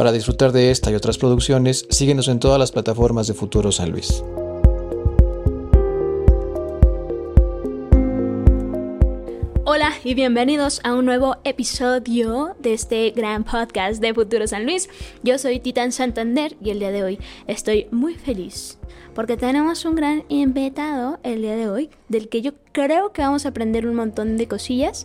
Para disfrutar de esta y otras producciones, síguenos en todas las plataformas de Futuro San Luis. Hola y bienvenidos a un nuevo episodio de este gran podcast de Futuro San Luis. Yo soy Titán Santander y el día de hoy estoy muy feliz porque tenemos un gran invitado el día de hoy del que yo creo que vamos a aprender un montón de cosillas.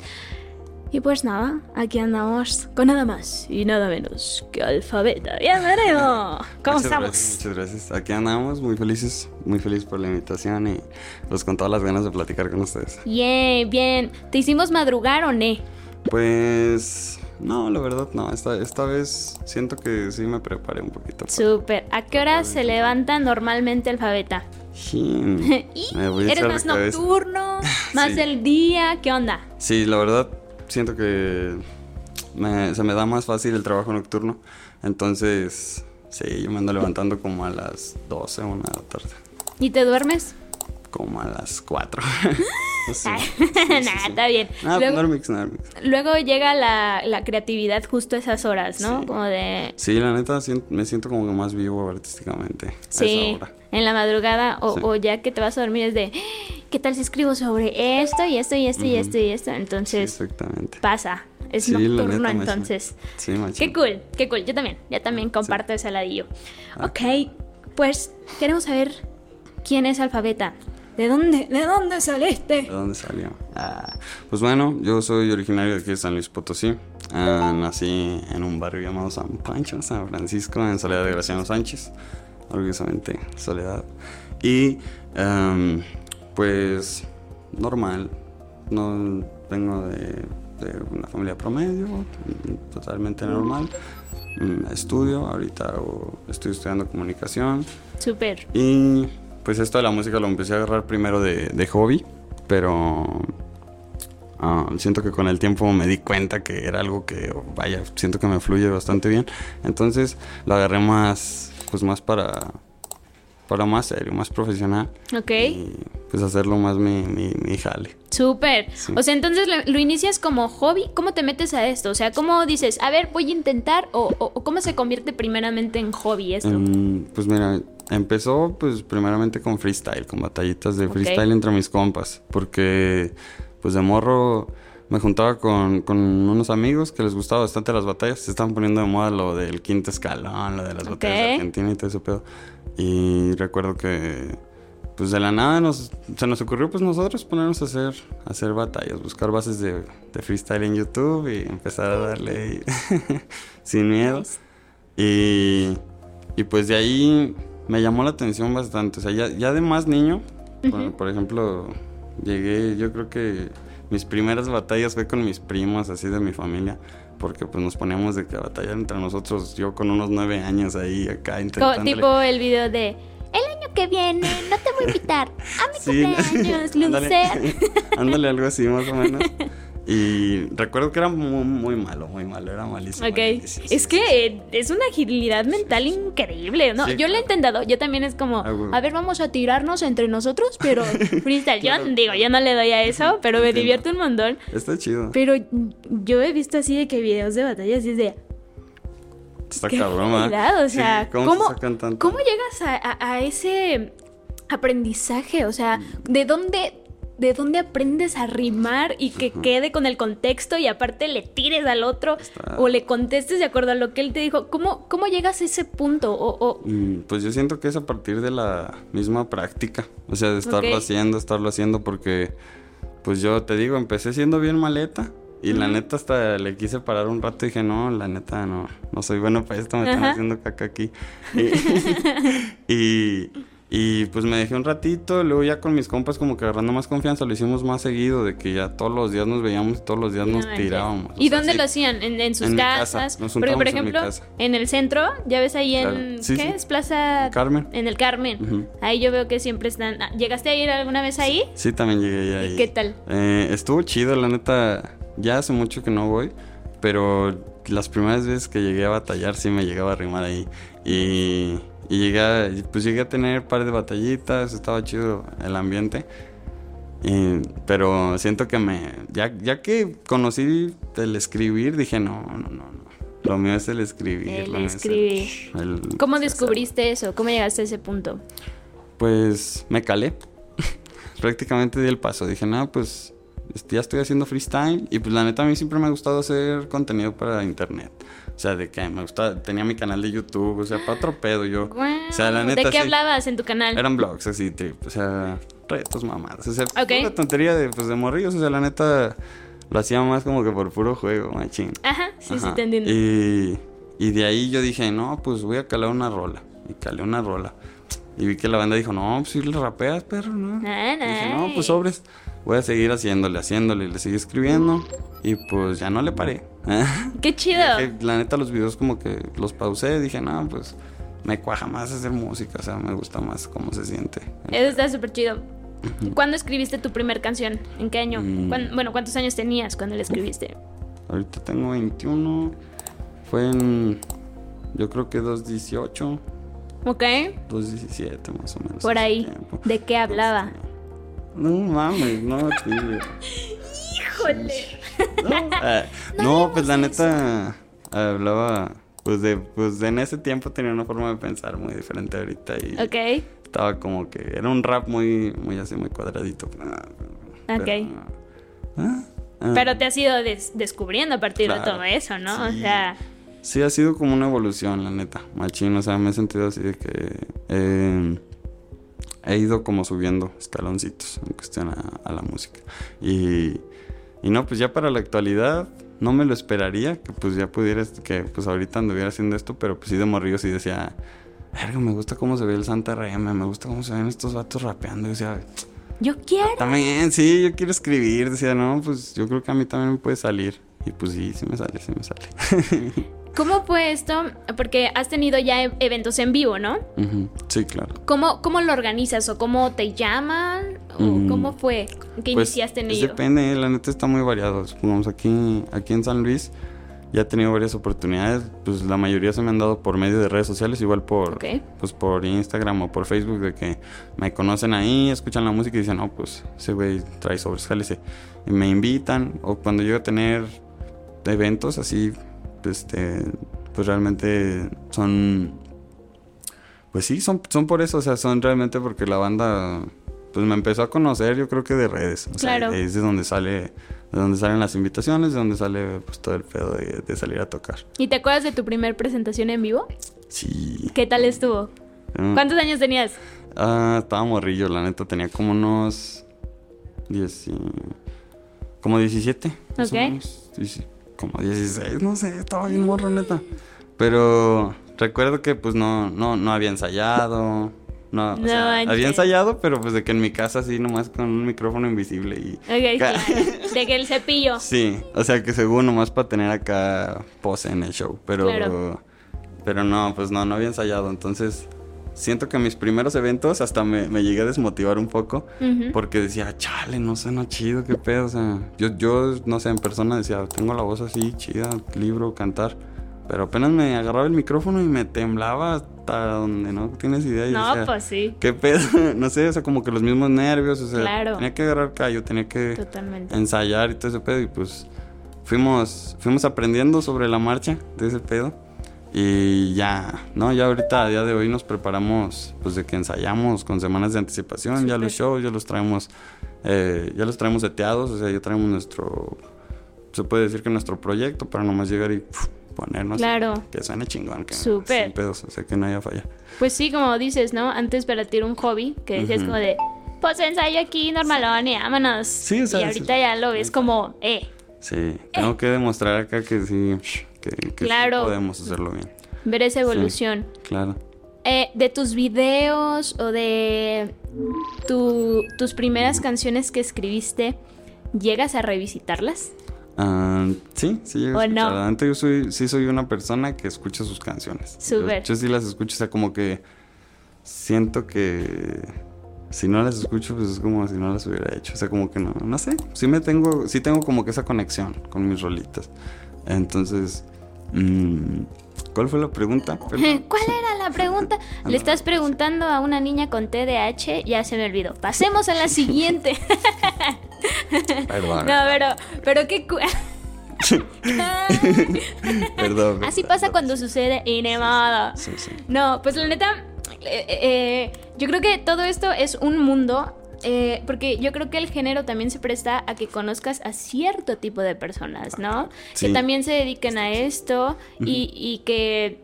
Y pues nada, aquí andamos con nada más y nada menos que Alfabeta. ¡Bienvenido! ¿Cómo muchas estamos? Gracias, muchas gracias. Aquí andamos, muy felices, muy feliz por la invitación y pues con todas las ganas de platicar con ustedes. Bien, bien. ¿Te hicimos madrugar o no? Pues no, la verdad no, esta, esta vez siento que sí me preparé un poquito. Súper. ¿A qué hora se levanta normalmente Alfabeta? ¿Y ¿Eres más cabeza. nocturno? ¿Más Sí. del día? ¿Qué onda? Sí, la verdad siento que me- se me da más fácil el trabajo nocturno. Entonces, sí, yo me ando levantando como a las 12, una de la tarde. ¿Y te duermes? Como a las 4. sí, Nah, sí, está bien. Ah, luego, Normix, Normix. luego llega la, la creatividad justo a esas horas, ¿no? Como de... Sí, la neta me siento como que más vivo artísticamente. a Sí, esa hora. en la madrugada o ya que te vas a dormir es de... ¿Qué tal si escribo sobre esto y esto y esto y esto y esto? Sí, Entonces exactamente. pasa. Es Sí, nocturno neta, entonces. Sí. Qué cool, qué cool. Yo también, ya también comparto ese ladillo. Ok, pues queremos saber quién es Alfabeta. ¿De dónde, de dónde saliste? ¿De dónde salió? Ah, pues bueno, yo soy originario de aquí de San Luis Potosí. Ah, nací en un barrio llamado San Pancho, San Francisco, en Soledad de Graciano Sánchez. Orgullosamente, Soledad. Y em, pues normal. No vengo de, de una familia promedio, totalmente normal. Mm, Estudio, ahorita hago- estoy estudiando comunicación. Súper. Y pues esto de la música lo empecé a agarrar primero de, de hobby, pero ah, siento que con el tiempo me di cuenta que era algo que, vaya, siento que me fluye bastante bien. Entonces lo agarré más, pues más para, para más serio, más profesional. Ok. Y pues hacerlo más mi, mi, mi jale. Súper. Sí. O sea, entonces lo, lo inicias como hobby. ¿Cómo te metes a esto? O sea, ¿cómo dices, a ver, voy a intentar? ¿O, cómo se convierte primeramente en hobby esto? Em, pues mira, empezó pues primeramente con freestyle, con batallitas de freestyle entre mis compas, porque pues de morro me juntaba con, con unos amigos que les gustaba bastante las batallas, se estaban poniendo de moda lo del quinto escalón, lo de las batallas de Argentina y todo ese pedo. Y recuerdo que pues de la nada nos, se nos ocurrió pues nosotros ponernos a hacer, a hacer batallas, buscar bases de, de freestyle en YouTube y empezar a darle sin miedo. Y, y pues de ahí me llamó la atención bastante. O sea, ya, ya de más niño, por, por ejemplo, llegué, yo creo que mis primeras batallas fue con mis primos, así de mi familia. Porque pues nos poníamos de que batallar entre nosotros, yo con unos nueve años ahí acá intentando. tipo el video de, el año que viene no te voy a invitar a mi Sí. cumpleaños, Ándale. loser. Ándale, algo así más o menos. Y recuerdo que era muy, muy malo, muy malo, era malísimo. Ok, Sí, sí, es sí, que es una agilidad mental increíble, ¿no? Yo lo he intentado, yo también es como, Ah, a ver, vamos a tirarnos entre nosotros, pero freestyle. Claro. Yo digo, yo no le doy a eso, pero me divierte un montón. Está chido. Pero yo he visto así de que videos de batallas y es de, Está cabrón, agilidad, o Sí, sea, ¿cómo, ¿cómo, llegas a, a- a ese aprendizaje? O sea, ¿de dónde, ¿de dónde aprendes a rimar y que quede con el contexto y aparte le tires al otro Está- o le contestes de acuerdo a lo que él te dijo? ¿Cómo, cómo llegas a ese punto? O, o- Mm, Pues yo siento que es a partir de la misma práctica, o sea, de estarlo haciendo, estarlo haciendo, porque, pues yo te digo, empecé siendo bien maleta y la neta hasta le quise parar un rato y dije, no, la neta no, no soy bueno para esto, me están haciendo caca aquí. Y, y, y, pues me dejé un ratito, luego ya con mis compas como que agarrando más confianza, lo hicimos más seguido, de que ya todos los días nos veíamos y todos los días No nos manches. tirábamos. o ¿Y sea, dónde sí. lo hacían? ¿En, en sus En mi casa, casas? nos Porque, por juntábamos en mi ejemplo, casa. en el centro, ya ves ahí en. Claro. Sí, ¿Qué sí. es? Plaza. Carmen. En el Carmen. Ujú. Ahí yo veo que siempre están. ah, ¿Llegaste a ir alguna vez ahí? Sí, también llegué ahí. ¿Qué tal? Eh, estuvo chido, la neta. Ya hace mucho que no voy, pero las primeras veces que llegué a batallar sí me llegaba a rimar ahí. Y, y llegué, a, pues llegué a tener un par de batallitas, estaba chido el ambiente. Y- pero siento que me. Ya, ya que conocí el escribir, dije, no, no, no, no. Lo mío es el escribir. El lo mío es escribir. el- ¿Cómo descubriste eso? ¿Cómo llegaste a ese punto? Pues me calé. Prácticamente di el paso. Dije, nada, pues ya estoy haciendo freestyle. Y pues la neta a mí siempre me ha gustado hacer contenido para internet. O sea, de que me gustaba, tenía mi canal de YouTube, o sea, para otro pedo yo. O sea, la neta ¿De qué sí. hablabas en tu canal? Eran blogs así, trip, o sea, retos, mamadas. O sea, Ok. pura tontería de, pues, de morrillos. O sea, la neta lo hacía más como que por puro juego, machín. Ajá, sí, sí, Ajá. te entiendo. Y, y de ahí yo dije, no, pues voy a calar una rola. Y calé una rola. Y vi que la banda dijo, no, pues si le rapeas, perro, ¿no? Ah, Y dije, no, pues sobres. Voy a seguir haciéndole, haciéndole. Y le seguí escribiendo. Y pues ya no le paré. Qué chido. La neta, los videos como que los pausé. Dije, no, pues me cuaja más hacer música. O sea, me gusta más cómo se siente. Eso está súper chido. ¿Cuándo escribiste tu primer canción? ¿En qué año? Mm. ¿Cuán- bueno, ¿cuántos años tenías cuando la escribiste? Ahorita tengo 21. Fue en, yo creo que 218. ¿Ok? 217 más o menos. Por ahí. tiempo. ¿De qué hablaba? No mames, no, tío. Híjole. No, no, pues la neta hablaba, pues de, pues en ese tiempo tenía una forma de pensar muy diferente ahorita y Ok. estaba como que era un rap muy, muy así, muy cuadradito. Pero, Ok. ah, ah. Pero te has ido des- descubriendo a partir de todo eso, ¿no? O Sí. sea, Sí, ha sido como una evolución, la neta. Machín, o sea, me he sentido así de que eh, he ido como subiendo escaloncitos en cuestión a, a la música. Y, y no, pues ya para la actualidad no me lo esperaría que pues ya pudiera, que pues ahorita anduviera haciendo esto, pero pues sí de morrillo sí decía, verga, me gusta cómo se ve el Santa RM, me gusta cómo se ven estos vatos rapeando. Y decía, yo quiero. también, sí, yo quiero escribir. Decía, no, pues yo creo que a mí también me puede salir. Y pues sí, sí me sale, sí me sale. ¿Cómo fue esto? Porque has tenido ya e- eventos en vivo, ¿no? Sí, claro. ¿Cómo, ¿Cómo lo organizas? ¿O cómo te llaman? ¿O Mm. cómo fue que Pues, iniciaste en pues ello? depende, la neta está muy variado. Supongamos aquí, aquí en San Luis ya he tenido varias oportunidades. Pues la mayoría se me han dado por medio de redes sociales, igual por, pues por Instagram o por Facebook, de que me conocen ahí, escuchan la música y dicen, no, pues ese güey trae sobres, jálese. Y me invitan, o cuando llego a tener eventos así, este, pues realmente son pues sí, son, son por eso, o sea, son realmente porque la banda pues me empezó a conocer, yo creo que de redes. O sea, Claro. es de donde sale, de donde salen las invitaciones, de donde sale pues todo el pedo de, de salir a tocar. ¿Y te acuerdas de tu primer presentación en vivo? Sí. ¿Qué tal estuvo? Mm, ¿Cuántos años tenías? Ah, estaba morrillo, la neta, tenía como unos 10 y- como 17. más o Ok. menos. Como 16, no sé, estaba bien morro, neta. Pero recuerdo que pues no, no, no había ensayado. No, o No sea, manches. había ensayado, pero pues de que en mi casa así nomás con un micrófono invisible y... Ok, claro. De que el cepillo. Sí, o sea que según nomás para tener acá pose en el show, pero Claro. pero no, pues no, no había ensayado, entonces siento que mis primeros eventos hasta me, me llegué a desmotivar un poco porque decía, chale, no suena chido, qué pedo, o sea, yo, yo no sé, en persona decía, tengo la voz así chida, libro, cantar, pero apenas me agarraba el micrófono y me temblaba hasta donde no tienes idea. y No, pues sí. ¿Qué pedo? No sé, o sea, como que los mismos nervios, o sea, Claro. tenía que agarrar callo, tenía que Totalmente. ensayar y todo ese pedo y pues fuimos fuimos aprendiendo sobre la marcha de ese pedo y ya, ¿no? Ya ahorita a día de hoy nos preparamos pues de que ensayamos con semanas de anticipación, ya los shows ya los traemos eh, ya los traemos seteados, o sea, ya traemos nuestro se puede decir que nuestro proyecto para nomás llegar y puf, ponernos Claro. que suene chingón, que Súper. sin pedos, o sea, que no haya falla. Pues sí, como dices, ¿no? Antes para ti era un hobby, que decías como de, pues ensayo aquí, normalón, y vámonos. Sí, o sea, y ahorita ya lo ves como, eh, Sí, tengo que demostrar acá que sí que, que sí podemos hacerlo bien. ver esa evolución. Claro. Eh, de tus videos o de tu- tus primeras canciones que escribiste, ¿llegas a revisitarlas? Ah, sí, sí llego a ¿O no? escuchar. La neta, yo soy, sí soy una persona que escucha sus canciones. Súper. Yo, yo sí las escucho, o sea, como que siento que si no las escucho, pues es como si no las hubiera hecho. O sea, como que no, no sé. Sí me tengo, sí tengo como que esa conexión con mis rolitas. Entonces, mm, ¿cuál fue la pregunta? Perdón. ¿Cuál era la pregunta? Le estás preguntando a una niña con TDAH, ya se me olvidó. Pasemos a la siguiente. Perdón. No, pero, pero qué, cu- Perdón. Así pasa cuando sucede y. Sí, sí. No, pues la neta, eh, eh, yo creo que todo esto es un mundo. Eh, porque yo creo que el género también se presta a que conozcas a cierto tipo de personas, ¿no? Sí. Que también se dediquen a esto y, y que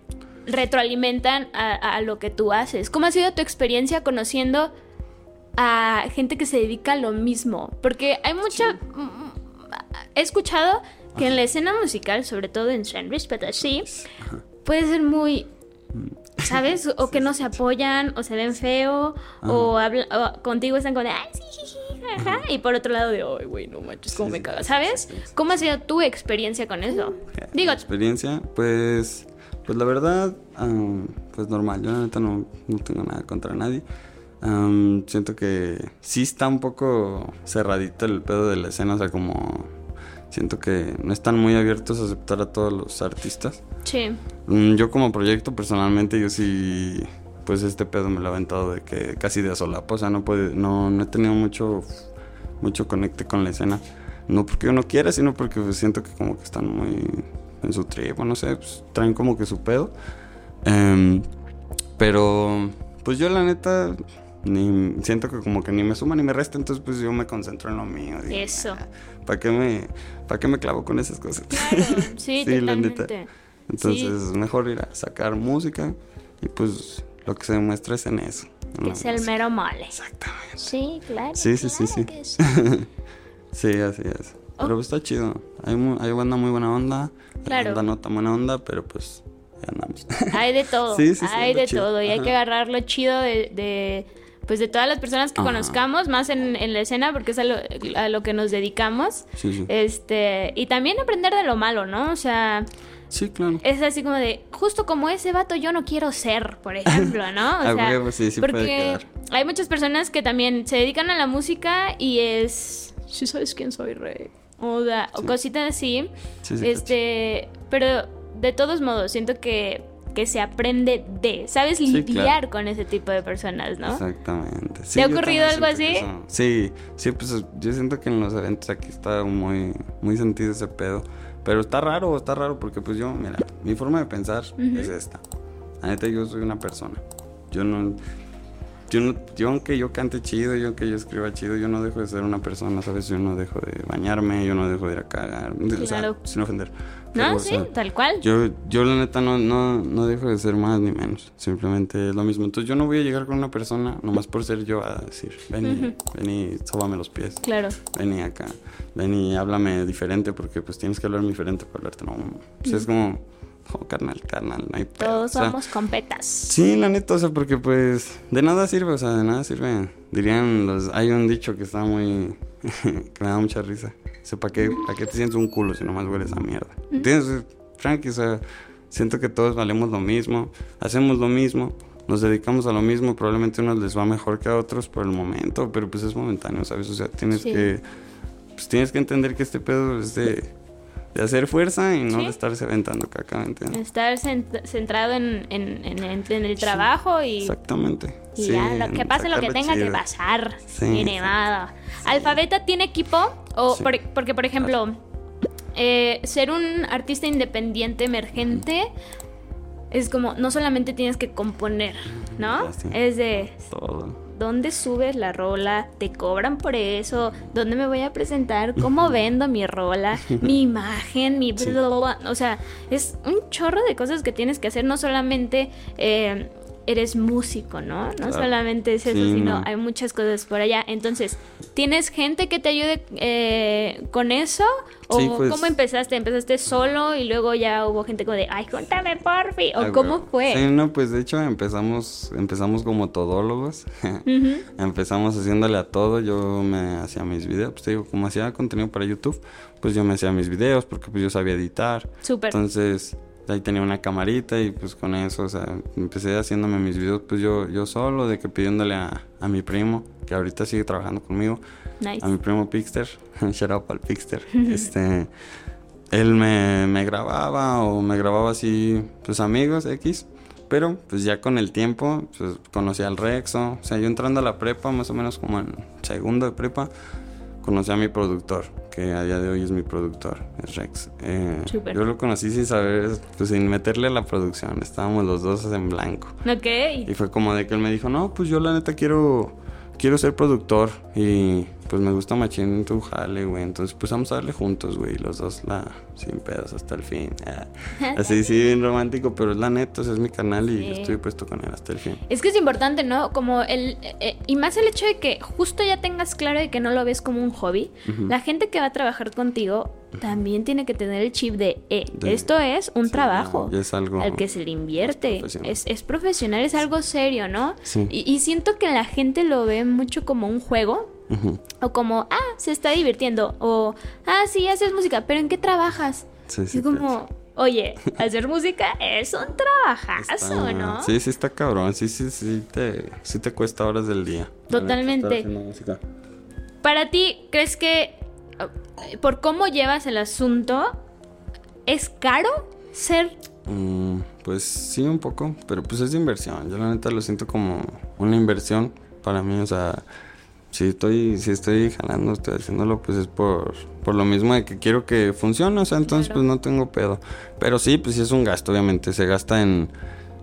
retroalimentan a, a lo que tú haces. ¿Cómo ha sido tu experiencia conociendo a gente que se dedica a lo mismo? Porque hay mucha... mm, He escuchado que en la escena musical, sobre todo en San Luis Potosí, puede ser muy ¿Sabes? O que no se apoyan, o se ven feo, o, habla- o contigo están con de, ay, sí, sí, sí, jaja", y por otro lado de, ay, güey, no manches, cómo Sí, me cagas, ¿sabes? sí. ¿Cómo ha sido tu experiencia con eso? Digo, experiencia, pues, pues la verdad, pues normal. Yo la neta no, no tengo nada contra nadie. Siento que sí está un poco cerradito el pedo de la escena, o sea, como siento que no están muy abiertos a aceptar a todos los artistas. sí, Yo como proyecto personalmente yo sí pues este pedo me lo he aventado de que casi de a solapa, o sea, no puede no, no he tenido mucho mucho conecte con la escena. No porque yo no quiera, sino porque pues, siento que como que están muy en su tribu, no sé, pues, traen como que su pedo. Em, pero pues yo la neta ni siento que como que ni me suma ni me resta, entonces pues yo me concentro en lo mío. Eso. ¿Para qué me para qué me clavo con esas cosas? claro, sí, Sí, la neta. Entonces es mejor ir a sacar música y pues lo que se demuestra es en eso. en Que es el demás. mero mole. Exactamente. Sí, claro. Sí, sí, sí, claro sí. que sí. Sí, así es. Pero pues está chido. Hay, hay banda muy buena onda. hay Claro. Banda no tan buena onda, pero pues andamos. Hay de todo, Sí, sí, sí, hay de chido. todo y hay Ajá. que agarrar lo chido de, de, pues de todas las personas que Ajá. conozcamos, más en, en la escena porque es a lo, a lo que nos dedicamos. Sí, sí. Este, y también aprender de lo malo, ¿no? O sea, Sí, claro. es así como de, justo como ese vato yo no quiero ser, por ejemplo, ¿no? O A sea, huevo, sí, sí puede porque hay muchas personas que también se dedican a la música y es, sí sabes quién soy, rey. O, sea, o cositas así. Sí, sí, este, pero de todos modos, siento que, que se aprende de, ¿sabes? Lidiar claro. con ese tipo de personas, ¿no? Exactamente. ¿Te ha ocurrido algo así? Sí, sí, pues yo siento que en los eventos aquí está muy, muy sentido ese pedo. Pero está raro, está raro porque pues yo, mira, mi forma de pensar es esta. La neta, yo soy una persona. Yo no... Yo, no, yo aunque yo cante chido, yo aunque yo escriba chido, yo no dejo de ser una persona, ¿sabes? Yo no dejo de bañarme, yo no dejo de ir a cagar, o sea, Claro. sin ofender. No, o sí, sea, tal cual. yo, yo la neta no, no, no dejo de ser más ni menos. Simplemente es lo mismo. Entonces yo no voy a llegar con una persona nomás por ser yo a decir, ven y, ven y sóbame los pies. Claro. Ven y acá. Ven y háblame diferente porque pues tienes que hablarme diferente para hablarte. No, o sea, es como, oh, carnal, carnal, no hay pedo". Todos O sea, somos competas. Sí, la neta, o sea, porque pues de nada sirve, o sea, de nada sirve. Dirían los, hay un dicho que está muy, que me da mucha risa. O sea, ¿para qué, ¿para qué te sientes un culo si nomás hueles a mierda? ¿Entiendes? Tranqui, o sea, siento que todos valemos lo mismo, hacemos lo mismo, nos dedicamos a lo mismo, probablemente a unos les va mejor que a otros por el momento, pero pues es momentáneo, ¿sabes? O sea, tienes Sí. que, pues tienes que entender que este pedo es de, de hacer fuerza y no Sí. de estarse aventando caca, ¿me entiendes? Estar cent- centrado en, en, en- en- en el trabajo y, Exactamente. y Sí, ya, lo que pase lo que tenga que pasar. Sí, nevada. ¿Alfabeta tiene equipo? O por- porque, por ejemplo, eh, ser un artista independiente emergente es como, no solamente tienes que componer, ¿no? Es de, Todo. ¿Dónde subes la rola? ¿Te cobran por eso? ¿Dónde me voy a presentar? ¿Cómo vendo mi rola? ¿Mi imagen? ¿Mi... Sí. bla, bla, bla? O sea, es un chorro de cosas que tienes que hacer. No solamente eh, eres músico, ¿no? No solamente es eso, Sí, sino no. hay muchas cosas por allá. Entonces, ¿tienes gente que te ayude eh, con eso? ¿O Sí, pues- cómo empezaste? ¿Empezaste solo y luego ya hubo gente como de, ay, júntame porfi? ¿O Ah, cómo fue? Sí, no, pues de hecho empezamos, empezamos como todólogos. Empezamos haciéndole a todo. Yo me hacía mis videos, pues te digo, como hacía contenido para YouTube, pues yo me hacía mis videos porque pues yo sabía editar. Súper. Entonces, ahí tenía una camarita y pues con eso, o sea, empecé haciéndome mis videos pues yo, yo solo, de que pidiéndole a, a mi primo, que ahorita sigue trabajando conmigo, Nice. a mi primo Pixter, shout out al Pixter, este, él me, me grababa o me grababa así, pues amigos X, pero pues ya con el tiempo, pues conocí al Rexo, o sea, yo entrando a la prepa, más o menos como en segundo de prepa, conocí a mi productor, que a día de hoy es mi productor, es Rex. Eh, yo lo conocí sin saber, pues sin meterle a la producción, estábamos los dos en blanco. Ok. Y fue como de que él me dijo, no, pues yo la neta quiero, quiero ser productor y pues me gusta machín tu jale, güey. Entonces pues vamos a darle juntos, güey, los dos la, sin pedos hasta el fin. Ah, Así, sí, bien romántico, pero es la neta, o sea, es mi canal y yo estoy puesto con él hasta el fin. Es que es importante, ¿no? Como el... eh, y más el hecho de que justo ya tengas claro de que no lo ves como un hobby. La gente que va a trabajar contigo también tiene que tener el chip de, eh, De- esto es un sí, trabajo. ya es algo al que se le invierte. profesional. Es, es profesional, es algo serio, ¿no? Sí. Y, y siento que la gente lo ve mucho como un juego. O como, ah, se está divirtiendo. O, ah, sí, haces música, pero ¿en qué trabajas? Sí, sí, es como, oye, hacer música es un trabajazo, Está- ¿no? Sí, sí está cabrón, sí, sí, sí te, sí te cuesta horas del día. Totalmente. Para ti, ¿crees que por cómo llevas el asunto, es caro ser... Mm, pues sí, un poco, pero pues es inversión. Yo la neta lo siento como una inversión para mí, o sea, si estoy, si estoy jalando, estoy haciéndolo, pues es por, por lo mismo de que quiero que funcione, o sea, entonces Claro. pues no tengo pedo. Pero sí, pues sí es un gasto, obviamente, se gasta en...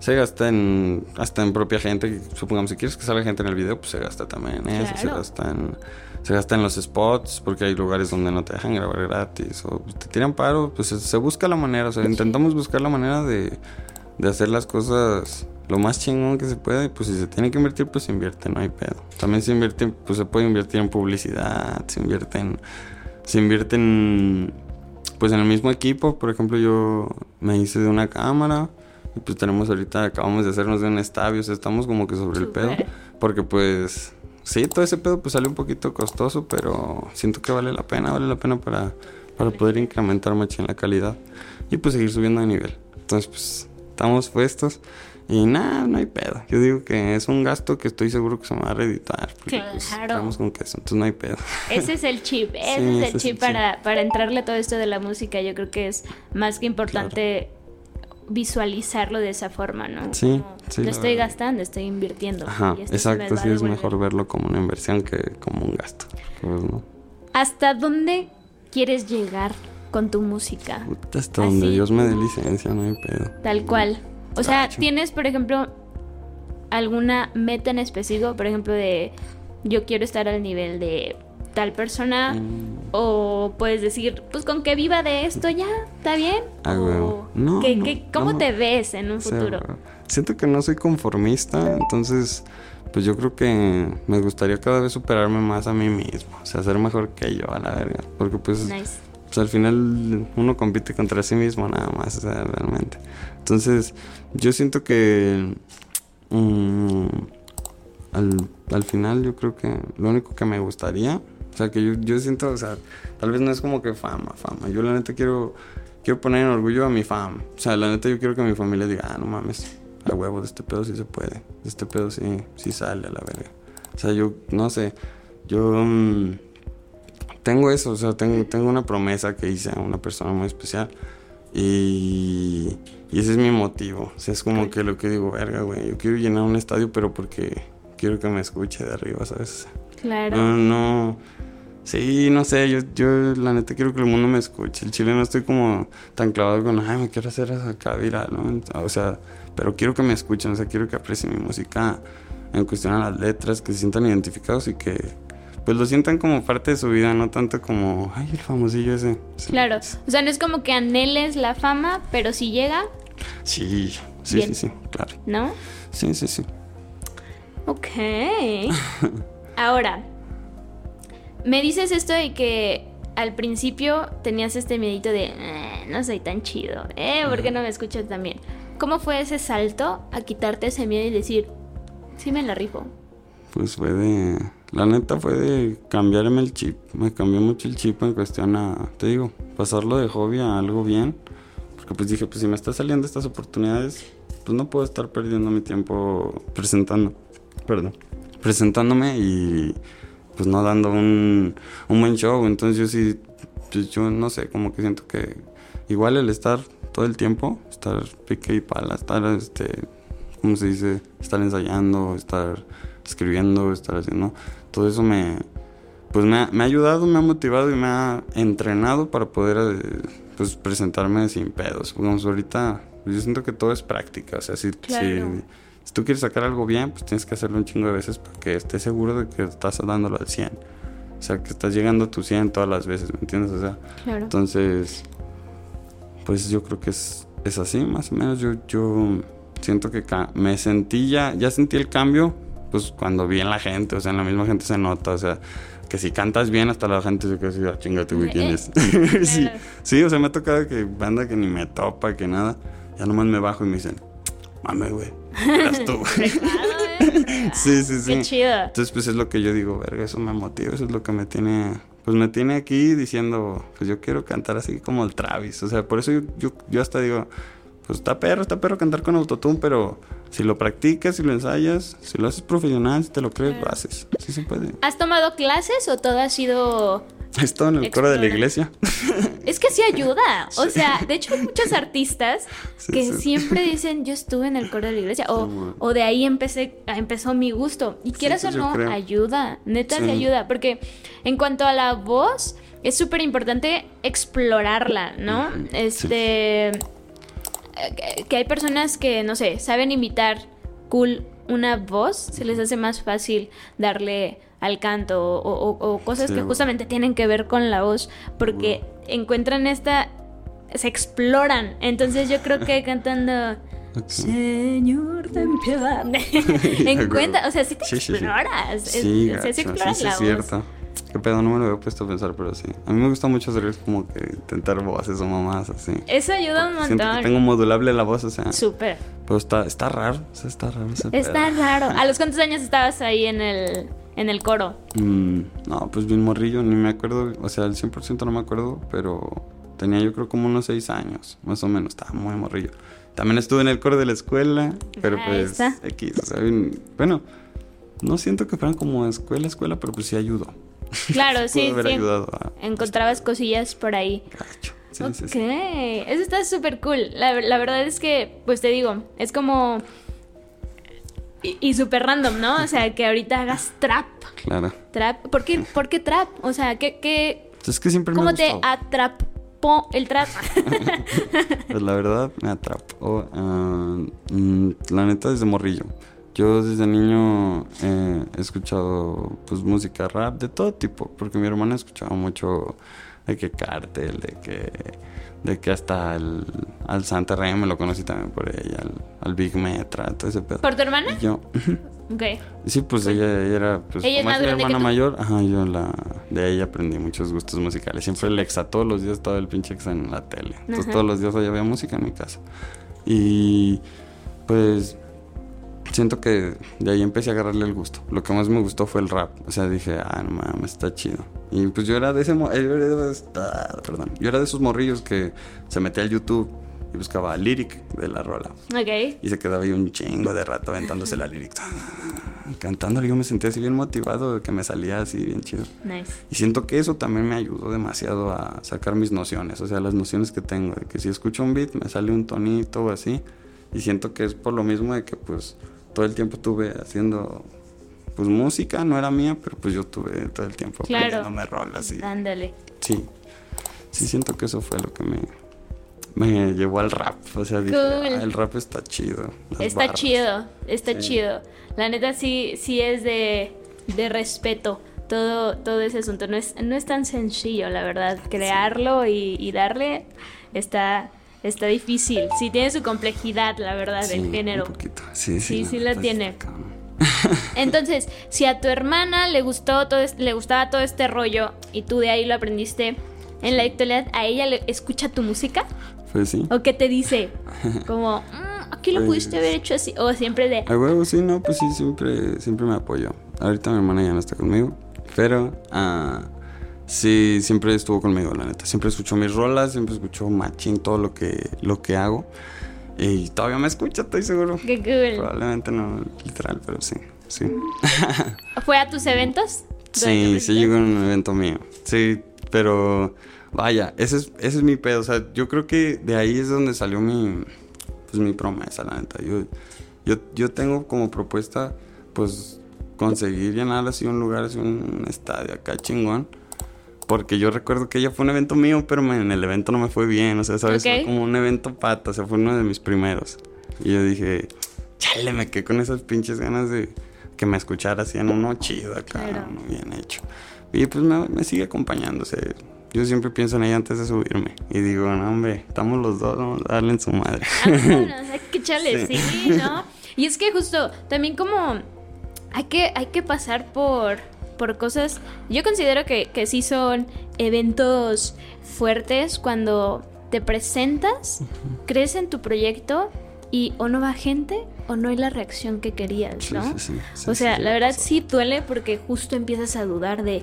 Se gasta en hasta en propia gente, supongamos si quieres que salga gente en el video, pues se gasta también en eso, se gasta en se gasta en los spots porque hay lugares donde no te dejan grabar gratis o te tiran paro, pues se, se busca la manera, o sea, intentamos buscar la manera de, de hacer las cosas lo más chingón que se pueda y pues si se tiene que invertir, pues se invierte, no hay pedo. También se invierte, pues se puede invertir en publicidad, se invierte en se invierte en pues en el mismo equipo, por ejemplo, yo me hice de una cámara y pues tenemos ahorita acabamos de hacernos de un estadio, o sea, estamos como que sobre el pedo porque pues sí, todo ese pedo pues sale un poquito costoso, pero siento que vale la pena, vale la pena para, para poder incrementar mucho en la calidad y pues seguir subiendo de nivel. Entonces pues estamos puestos y nada, no hay pedo. Yo digo que es un gasto que estoy seguro que se me va a reeditar. Porque pues Claro. estamos con queso, entonces no hay pedo. Ese es el chip, ese Sí, es el ese es chip el para, para entrarle a todo esto de la música. Yo creo que es más que importante visualizarlo de esa forma, ¿no? Sí, Como, sí, Lo estoy verdad. gastando, estoy invirtiendo. Ajá, exacto, sí es mejor verlo como una inversión que como un gasto. pues, ¿no? ¿Hasta dónde quieres llegar con tu música? Puta, Hasta donde. Dios me dé licencia, no hay pedo. Tal cual. O sea. ¿tienes, por ejemplo, alguna meta en específico? Por ejemplo, de yo quiero estar al nivel de tal persona. Mm. O puedes decir, pues con que viva de esto ya, ¿está bien? Ah, O. No, ¿qué- no, qué- ¿Cómo no. te ves en un O sea, futuro? siento que no soy conformista, entonces pues yo creo que me gustaría cada vez superarme más a mí mismo, o sea, ser mejor que yo a la verga, porque pues, Nice. pues, al final uno compite contra sí mismo nada más, o sea, realmente. Entonces, yo siento que mm, al, al final yo creo que lo único que me gustaría, o sea, que yo, yo siento, o sea, tal vez no es como que fama, fama, yo la neta quiero quiero poner en orgullo a mi fam. O sea, la neta yo quiero que mi familia diga, ah, no mames, a huevo, de este pedo sí se puede. De este pedo sí, sí sale a la verga. O sea, yo, no sé, yo mm, tengo eso, o sea, tengo, tengo una promesa que hice a una persona muy especial. Y, y ese es mi motivo. O sea, es como que lo que digo, verga, güey, yo quiero llenar un estadio, pero porque quiero que me escuche de arriba, ¿sabes? Claro. No, no. Sí, no sé, yo, yo la neta quiero que el mundo me escuche. El chile no estoy como tan clavado con, ay, me quiero hacer acá viral, ¿no? O sea, pero quiero que me escuchen, o sea, quiero que aprecien mi música en cuestión a las letras, que se sientan identificados y que pues lo sientan como parte de su vida, no tanto como, ay, el famosillo ese. Sí. Claro. O sea, no es como que anheles la fama, pero si llega, Sí, sí, Bien. sí, sí, claro. ¿no? Sí, sí, sí. Ok. Ahora, me dices esto de que al principio tenías este miedito de "Eh, no soy tan chido, ¿eh? ¿Por qué no me escuchas tan bien? ¿Cómo fue ese salto a quitarte ese miedo y decir, sí me la rifo? Pues fue de. La neta fue de cambiarme el chip. Me cambió mucho el chip en cuestión a. Te digo, pasarlo de hobby a algo bien. Porque pues dije, pues si me están saliendo estas oportunidades, pues no puedo estar perdiendo mi tiempo presentando. Perdón. Presentándome y pues no dando un, un buen show. Entonces yo sí. Pues yo no sé, como que siento que. Igual el estar todo el tiempo, estar pique y pala, estar este. ¿Cómo se dice? Estar ensayando, estar escribiendo, estar haciendo, todo eso me, pues me ha, me ha ayudado, me ha motivado y me ha entrenado para poder eh, pues presentarme sin pedos. Digamos, ahorita yo siento que todo es práctica, o sea, si, Claro. si, si tú quieres sacar algo bien, pues tienes que hacerlo un chingo de veces para que estés seguro de que estás dándolo al 100. O sea, que estás llegando a tu 100 todas las veces, ¿me entiendes? O sea, Claro. entonces, pues yo creo que es, es así, más o menos. Yo, yo siento que me sentí ya, ya sentí el cambio, pues cuando vi en la gente, o sea, en la misma gente se nota, o sea, que si cantas bien, hasta la gente se queda así, ah, chingate, güey, ¿quién Eh, es? sí, sí, o sea, me ha tocado que banda que ni me topa, que nada, ya nomás me bajo y me dicen, mame, güey, eras tú. sí, sí, sí. Qué chido. Entonces, pues es lo que yo digo, verga, eso me motiva, eso es lo que me tiene, pues me tiene aquí diciendo, pues yo quiero cantar así como el Travis. O sea, por eso yo, yo, yo hasta digo, pues está perro, está perro cantar con autotune, pero si lo practicas, si lo ensayas, si lo haces profesional, si te lo crees, lo haces. Sí se puede. ¿Has tomado clases o todo ha sido Esto en el coro de la iglesia. Es que sí ayuda. O sea, de hecho hay muchos artistas Sí, que sí. siempre dicen yo estuve en el coro de la iglesia o, o de ahí empecé empezó mi gusto. Y quieras o no, ayuda. Neta sí ayuda. Porque en cuanto a la voz, es súper importante explorarla, ¿no? Este. Que- hay personas que, no sé, saben imitar cool una voz, se les hace más fácil darle al canto o, o- o cosas Sí, que justamente tienen que ver con la voz, porque encuentran esta, se exploran. Entonces yo creo que cantando Señor, ten piedad, encuentra, o sea, sí te Sí, sí, sí. exploras, es- Sí, o sea, sí exploras la voz. cierto. Qué pedo, no me lo había puesto a pensar, pero sí. A mí me gusta mucho hacer como que intentar voces o mamás así. Eso ayuda un Siento que montón. tengo modulable la voz, o sea. Súper. Pero está, está raro, o sea, está raro ese Está pedo. raro. ¿A los cuántos años estabas ahí en el, en el coro? Mm, no, pues bien morrillo, ni me acuerdo, o sea, al 100% no me acuerdo, pero tenía yo creo como unos 6 años, más o menos, estaba muy morrillo. También estuve en el coro de la escuela, pero pues está. X, o sea, bien- bueno, no siento que fueran como escuela, escuela, pero pues sí ayudó. Claro, sí, haber sí. ayudado a... Encontrabas cosillas por ahí. Gacho. Sí, ok, sí, sí. eso está súper cool. La, la verdad es que, pues te digo, es como... Y, y súper random, ¿no? O sea, que ahorita hagas trap. Claro. Trap. ¿Por qué, por qué trap? O sea, ¿qué, qué, Es que siempre me ¿cómo te gustó. atrapó el trap? Pues la verdad me atrapó. ah, mm, la neta desde morrillo. Yo desde niño eh, he escuchado pues música rap de todo tipo, porque mi hermana escuchaba mucho de que Cartel, de que de que hasta el, al Santa Rey me lo conocí también por ella, al, al Big Metra, todo ese pedo. ¿Por tu hermana? Y yo, Ok. sí, pues ella, ella era, pues Ella como es hermana mayor, ajá, yo la, de ella aprendí muchos gustos musicales. Siempre el exa, todos los días estaba el pinche exa en la tele. Entonces Ajá. todos los días había música en mi casa. Y pues siento que de ahí empecé a agarrarle el gusto. Lo que más me gustó fue el rap. O sea, dije, ah, no mames, está chido. Y pues yo era de ese, mo- eh, yo era de, ah, perdón, yo era de esos morrillos que se metía al YouTube y buscaba lyric de la rola. Ok. Y se quedaba ahí un chingo de rato aventándose la lyric. Cantándole, yo me sentía así bien motivado de que me salía así bien chido. Nice. Y siento que eso también me ayudó demasiado a sacar mis nociones, o sea, las nociones que tengo, de que si escucho un beat me sale un tonito o así, y siento que es por lo mismo de que pues todo el tiempo estuve haciendo pues música, no era mía, pero pues yo tuve todo el tiempo Claro. aprendiéndome rolas y Ándale. sí, sí siento que eso fue lo que me, me llevó al rap, o sea, dije, Cool. "Ah, el rap está chido. Está barras". chido, está Sí. chido. La neta sí, sí es de, de respeto. Todo, todo ese asunto no es, no es tan sencillo, la verdad. Crearlo y, y darle está, está difícil. Sí tiene su complejidad, la verdad, Sí, el género. Un poquito. Sí, sí, Sí, sí la neta tiene. Entonces, si a tu hermana le gustó todo es- le gustaba todo este rollo y tú de ahí lo aprendiste, en la actualidad a ella le escucha tu música Pues sí. o qué te dice, como "Mm, aquí lo Pues- pudiste haber hecho así o siempre de A huevo, sí, no, pues sí, siempre, siempre me apoyó. Ahorita mi hermana ya no está conmigo, pero ah, sí, siempre estuvo conmigo, la neta. Siempre escuchó mis rolas, siempre escuchó machín todo lo que, lo que hago. Y todavía me escucha, estoy seguro. qué cool. Probablemente no literal, pero sí, sí. ¿Fue a tus eventos? Sí, sí llegó a un evento mío. Sí, pero vaya, ese es, ese es mi pedo. O sea, yo creo que de ahí es donde salió mi, pues, mi promesa, la neta. Yo, yo, yo tengo como propuesta, pues, conseguir llenar así un lugar, así un estadio acá chingón. Porque yo recuerdo que ella fue un evento mío, pero en el evento no me fue bien. O sea, ¿sabes? Ok. Fue como un evento pata, o sea, fue uno de mis primeros. Y yo dije, chale, me quedé con esas pinches ganas de que me escuchara así en uno chido acá, Claro. uno bien hecho. Y pues me, me sigue acompañando, o sea, yo siempre pienso en ella antes de subirme. Y digo, no, hombre, estamos los dos, vamos a darle en su madre. Vámonos, hay que echarle, Sí. sí. ¿no? Y es que justo, también como hay que, hay que pasar por, por cosas, yo considero que, que sí son eventos fuertes cuando te presentas, crees en tu proyecto y o no va gente o no hay la reacción que querías, ¿no? sí, sí, sí, o sea, la verdad sí duele porque justo empiezas a dudar de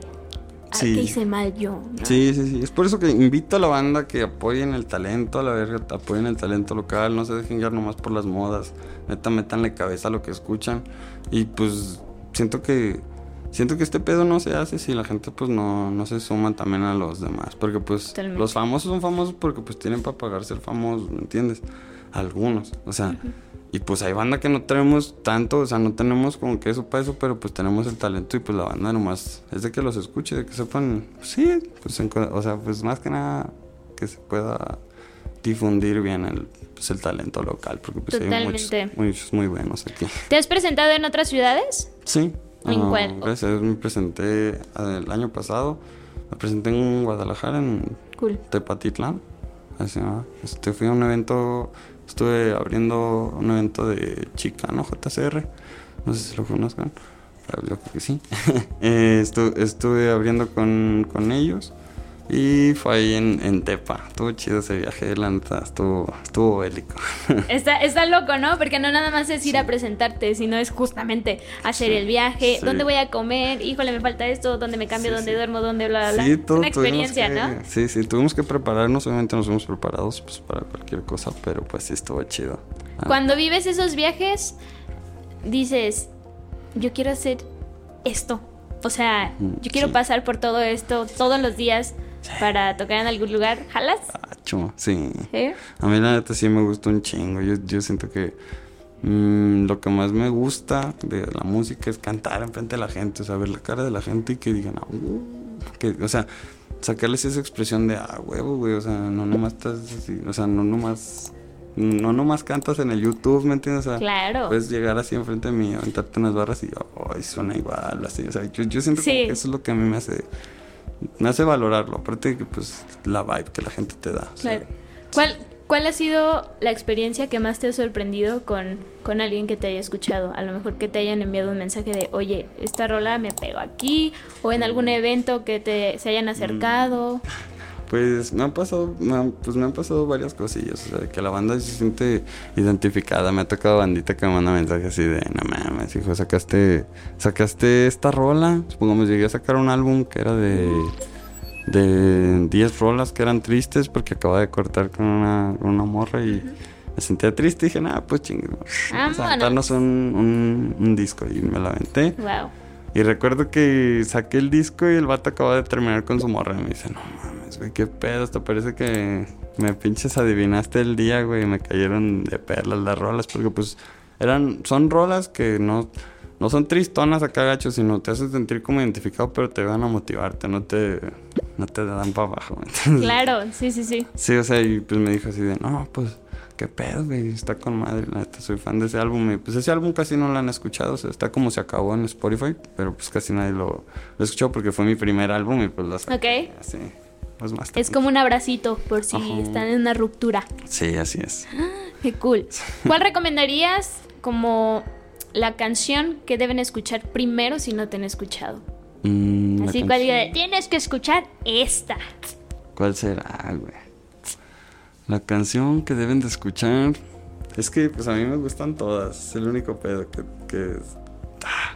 "Ah, Sí. ¿qué hice mal yo? ¿no? Sí, sí, sí. Es por eso que invito a la banda que apoyen el talento, a la verga, apoyen el talento local, no se dejen guiar nomás por las modas. Neta, métanle cabeza a lo que escuchan. Y pues siento que siento que este pedo no se hace si la gente pues no, no se suma también a los demás. Porque pues Totalmente. los famosos son famosos porque pues tienen para pagar ser famosos, ¿me entiendes? Algunos. O sea, y pues hay banda que no tenemos tanto, o sea, no tenemos como que eso para eso, pero pues tenemos el talento y pues la banda nomás es de que los escuche, de que sepan, sí, pues, en o sea, pues más que nada que se pueda difundir bien el, pues, el talento local, porque pues hay muchos, Totalmente. muchos muy buenos aquí. ¿Te has presentado en otras ciudades? Sí. ¿En ah, cuál? Gracias, me presenté ah, el año pasado, me presenté en Guadalajara, en Cool. Tepatitlán. Así, ah, este, fui a un evento, estuve abriendo un evento de Chicano JCR. No sé si lo conozcan, pero yo creo que sí. Eh, estu- estuve abriendo con, con ellos y fue ahí en, en Tepa. Estuvo chido ese viaje, la neta, estuvo, estuvo bélico. Está, está loco, ¿no? Porque no nada más es ir a presentarte, sino es justamente hacer Sí, el viaje, sí. dónde voy a comer, híjole, me falta esto, dónde me cambio, dónde duermo, dónde bla, bla, bla. Todo una experiencia, que- ¿no? Sí, sí, tuvimos que prepararnos, obviamente nos fuimos preparados pues, para cualquier cosa, pero pues sí estuvo chido. Ah, Cuando vives esos viajes, dices, yo quiero hacer esto. O sea, yo quiero pasar por todo esto todos los días para tocar en algún lugar. ¿Jalas? Gacho, sí. A mí la neta sí me gusta un chingo. Yo, yo siento que mm, lo que más me gusta de la música es cantar enfrente de la gente, o sea, ver la cara de la gente y que digan, "Ah, uh", que, o sea, sacarles esa expresión de, ah, huevo, güey, o sea, no nomás estás así, o sea, no nomás, no nomás cantas en el YouTube, ¿me entiendes? O sea, Claro. Puedes llegar así enfrente de mí, aventarte unas barras y, ay, suena igual, así, o sea, yo, yo siento Sí. que eso es lo que a mí me hace, me hace valorarlo, aparte que, pues, la vibe que la gente te da. o sea, Claro. ¿Cuál, ¿Cuál ha sido la experiencia que más te ha sorprendido con, con alguien que te haya escuchado? A lo mejor que te hayan enviado un mensaje de, oye, esta rola me pegó aquí, o en algún evento que te se hayan acercado. Pues me han pasado, me han, pues me han pasado varias cosillas, o sea, que la banda se siente identificada. Me ha tocado bandita que me manda mensajes así de, no mames, hijo, sacaste, sacaste esta rola. Supongamos, llegué a sacar un álbum que era de, de 10 rolas que eran tristes porque acababa de cortar con una, una morra y me sentía triste y dije, nada, pues chingue, vamos a un, un, un disco y me la aventé. Wow. Y recuerdo que saqué el disco y el vato acaba de terminar con su morra. Y me dice, no mames, güey, qué pedo. Hasta parece que me pinches adivinaste el día, güey. y Me cayeron de perlas las rolas. Porque pues eran, son rolas que no, no son tristonas acá, gacho, sino te hacen sentir como identificado, pero te van a motivarte, no te, no te dan para abajo. ¿me entiendes? Claro, sí, sí, sí. Sí, o sea, y pues me dijo así de, no, pues, qué pedo, güey, está con madre, la neta, soy fan de ese álbum. Y pues ese álbum casi no lo han escuchado, o sea, está como se acabó en Spotify, pero pues casi nadie lo, lo escuchó porque fue mi primer álbum y pues lo saqué Ok. así, pues más Es como un abracito por si Ajá. están en una ruptura. Sí, así es. Qué cool. ¿Cuál recomendarías como la canción que deben escuchar primero si no te han escuchado? Mm, Así cual tienes que escuchar esta. ¿Cuál será, güey? La canción que deben de escuchar. Es que, pues a mí me gustan todas. Es el único pedo que, que es- ah,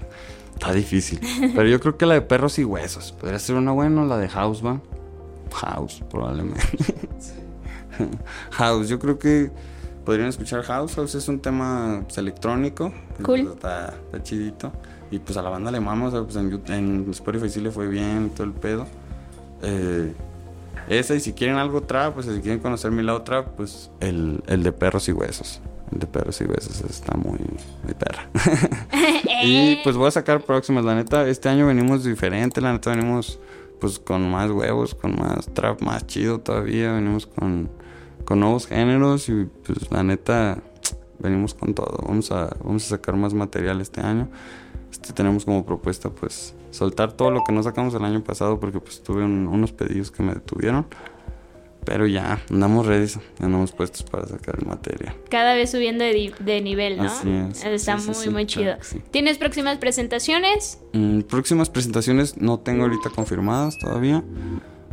está difícil. Pero yo creo que la de perros y huesos. Podría ser una buena, la de House, va. House, probablemente. House, yo creo que podrían escuchar House. House es un tema pues, electrónico. Cool. Pues, Está, está chidito. Y pues a la banda le mamos. o sea, pues en, en Spotify sí le fue bien, todo el pedo. Eh, esa, y si quieren algo trap, pues si quieren conocer mi lado trap, pues el, el de perros y huesos. de perros y besos está muy, muy perra. y pues voy a sacar próximas, la neta, este año venimos diferente, la neta venimos pues con más huevos, con más trap más chido todavía, venimos con, con nuevos géneros y pues la neta venimos con todo, vamos a, vamos a sacar más material este año. Este, tenemos como propuesta pues soltar todo lo que no sacamos el año pasado porque pues tuve unos pedidos que me detuvieron. Pero ya, andamos ready, andamos puestos para sacar el material. Cada vez subiendo de, de nivel, ¿no? Así es. Está muy, muy chido. ¿Tienes próximas presentaciones? Mm, próximas presentaciones no tengo ahorita confirmadas todavía.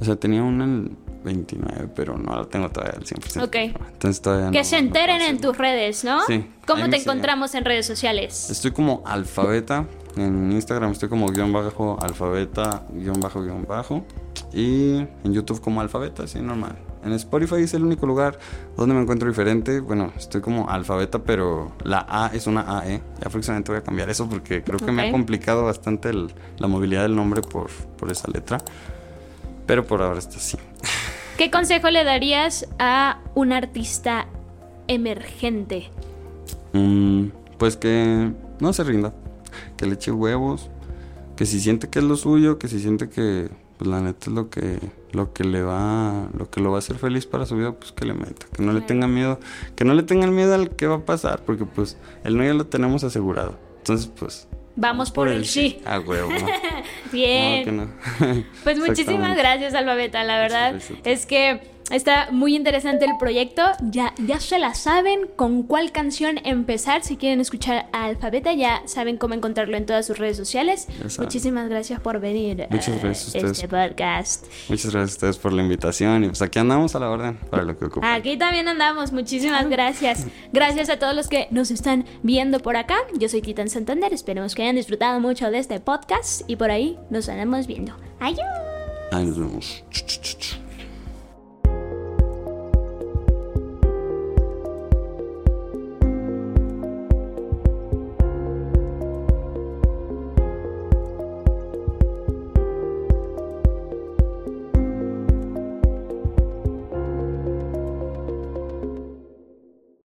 O sea, tenía una el 29, pero no la tengo todavía al 100%. Ok. Entonces todavía Que se enteren en tus redes, ¿no? Sí. ¿Cómo te encontramos en redes sociales? Estoy como alfabeta. En Instagram estoy como guion bajo alfabeta guion bajo guion bajo. Y en YouTube como alfabeta, sí, normal. En Spotify es el único lugar donde me encuentro diferente. Bueno, estoy como alfabeta, pero la A es una AE. Ya próximamente voy a cambiar eso porque creo que me ha complicado bastante la movilidad del nombre por, por esa letra. Pero por ahora está así. ¿Qué consejo le darías a un artista emergente? Mm, pues que no se rinda, que le eche huevos, que si siente que es lo suyo, que si siente que pues la neta es lo que lo que le va lo que lo va a hacer feliz para su vida pues que le meta que no le tenga miedo que no le tengan miedo al que va a pasar porque pues el no ya lo tenemos asegurado. Entonces pues vamos por, el sí. A huevo bien. pues muchísimas gracias Alfabeta la verdad es que Está muy interesante el proyecto. Ya, ya se la saben con cuál canción empezar. Si quieren escuchar a Alfabeta, ya saben cómo encontrarlo en todas sus redes sociales. Muchísimas gracias por venir Muchas gracias a este podcast. Muchas gracias a ustedes por la invitación. Y pues aquí andamos a la orden para lo que ocupa. Aquí también andamos. Muchísimas gracias. Gracias a todos los que nos están viendo por acá. Yo soy Titan Santander. Esperemos que hayan disfrutado mucho de este podcast. Y por ahí nos andamos viendo. Adiós. Ahí nos vemos.